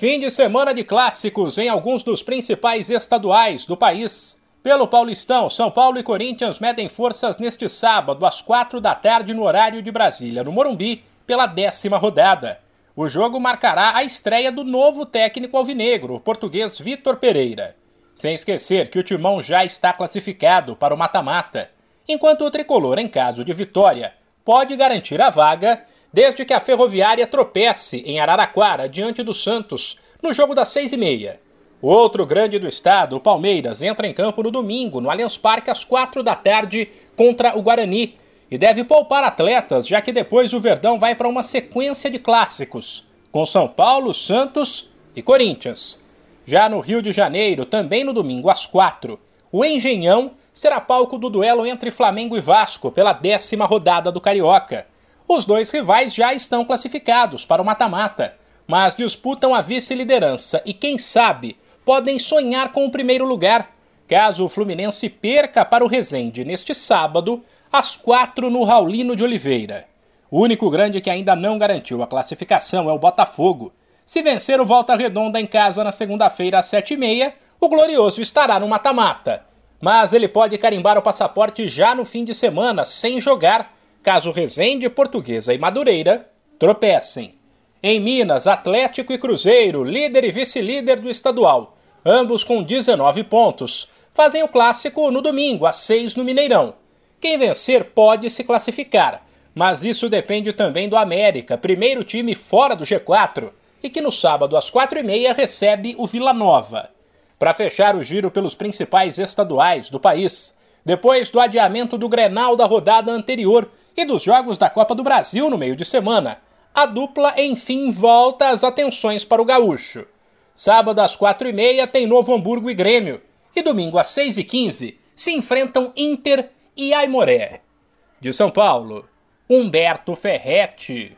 Fim de semana de clássicos em alguns dos principais estaduais do país. Pelo Paulistão, São Paulo e Corinthians medem forças neste sábado, às quatro da tarde, no horário de Brasília, no Morumbi, pela décima rodada. O jogo marcará a estreia do novo técnico alvinegro, o português Vitor Pereira. Sem esquecer que o timão já está classificado para o mata-mata, enquanto o tricolor, em caso de vitória, pode garantir a vaga desde que a Ferroviária tropece em Araraquara diante do Santos no jogo das seis e meia. O outro grande do estado, o Palmeiras, entra em campo no domingo, no Allianz Parque, às quatro da tarde, contra o Guarani, e deve poupar atletas, já que depois o Verdão vai para uma sequência de clássicos, com São Paulo, Santos e Corinthians. Já no Rio de Janeiro, também no domingo, às quatro, o Engenhão será palco do duelo entre Flamengo e Vasco pela décima rodada do Carioca. Os dois rivais já estão classificados para o mata-mata, mas disputam a vice-liderança e, quem sabe, podem sonhar com o primeiro lugar, caso o Fluminense perca para o Resende neste sábado, às quatro no Raulino de Oliveira. O único grande que ainda não garantiu a classificação é o Botafogo. Se vencer o Volta Redonda em casa na segunda-feira às sete e meia, o Glorioso estará no mata-mata. Mas ele pode carimbar o passaporte já no fim de semana, sem jogar, caso Resende, Portuguesa e Madureira tropecem. Em Minas, Atlético e Cruzeiro, líder e vice-líder do estadual, ambos com 19 pontos, fazem o clássico no domingo, às 6 no Mineirão. Quem vencer pode se classificar, mas isso depende também do América, primeiro time fora do G4, e que no sábado às 4h30 recebe o Vila Nova. Para fechar o giro pelos principais estaduais do país, depois do adiamento do Grenal da rodada anterior e dos Jogos da Copa do Brasil no meio de semana, a dupla enfim volta as atenções para o gaúcho. Sábado às quatro e meia tem Novo Hamburgo e Grêmio, e domingo às seis e quinze se enfrentam Inter e Aimoré. De São Paulo, Humberto Ferretti.